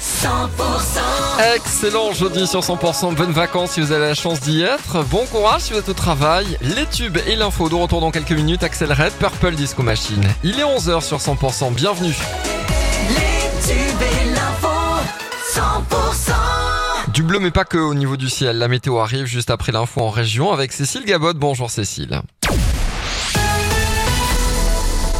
100% Excellent jeudi sur 100%, bonnes vacances si vous avez la chance d'y être, bon courage si vous êtes au travail, les tubes et l'info de retour dans quelques minutes, Axel Red, Purple Disco Machine. Il est 11h sur 100%, bienvenue. Les tubes et l'info 100% Du bleu mais pas que au niveau du ciel, la météo arrive juste après l'info en région avec Cécile Gabot, bonjour Cécile.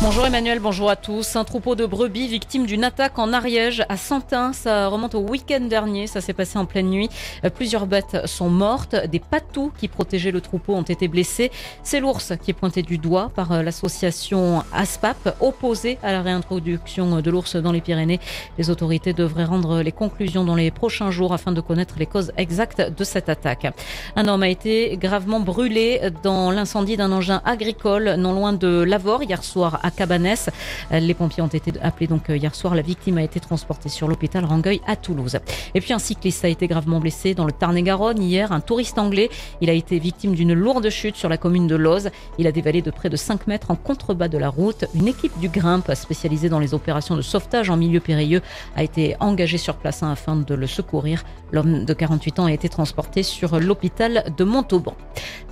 Bonjour Emmanuel, bonjour à tous. Un troupeau de brebis victime d'une attaque en Ariège à Santin. Ça remonte au week-end dernier. Ça s'est passé en pleine nuit. Euh, Plusieurs bêtes sont mortes. Des patous qui protégeaient le troupeau ont été blessés. C'est l'ours qui est pointé du doigt par euh, l'association ASPAP, opposée à la réintroduction de l'ours dans les Pyrénées. Les autorités devraient rendre les conclusions dans les prochains jours afin de connaître les causes exactes de cette attaque. Un homme a été gravement brûlé dans l'incendie d'un engin agricole non loin de Lavore hier soir à Cabanès. Les pompiers ont été appelés donc hier soir. La victime a été transportée sur l'hôpital Rangueil à Toulouse. Et puis un cycliste a été gravement blessé dans le Tarn-et-Garonne hier. Un touriste anglais. Il a été victime d'une lourde chute sur la commune de Loz. Il a dévalé de près de 5 mètres en contrebas de la route. Une équipe du Grimpe spécialisée dans les opérations de sauvetage en milieu périlleux a été engagée sur place hein, afin de le secourir. L'homme de 48 ans a été transporté sur l'hôpital de Montauban.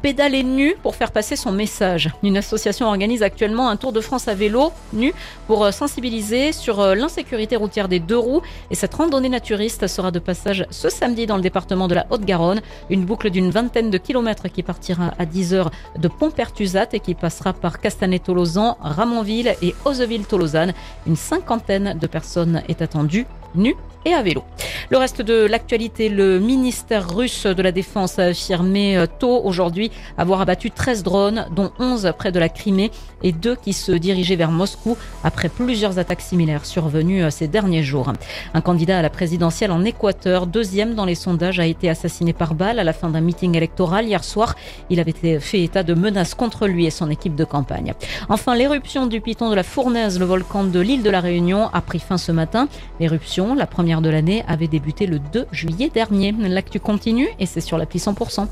Pédaler nu pour faire passer son message. Une association organise actuellement un tour de France à vélo nu pour euh, sensibiliser sur euh, l'insécurité routière des deux roues. Et cette randonnée naturiste sera de passage ce samedi dans le département de la Haute-Garonne. Une boucle d'une vingtaine de kilomètres qui partira à 10h de Pont-Pertusat et qui passera par Castanet-Tolosan, Ramonville et Oseville-Tolosane. Une cinquantaine de personnes est attendue nues et à vélo. Le reste de l'actualité, le ministère russe de la Défense a affirmé euh, tôt aujourd'hui avoir abattu 13 drones, dont 11 près de la Crimée et deux qui se dirigeaient vers Moscou après plusieurs attaques similaires survenues euh, ces derniers jours. Un candidat à la présidentielle en Équateur, deuxième dans les sondages, a été assassiné par balle à la fin d'un meeting électoral hier soir. Il avait fait état de menaces contre lui et son équipe de campagne. Enfin, l'éruption du piton de la Fournaise, le volcan de l'île de la Réunion, a pris fin ce matin. L'éruption, la première de l'année, avait débuté le 2 juillet dernier. L'actu continue et c'est sur l'appli 100%.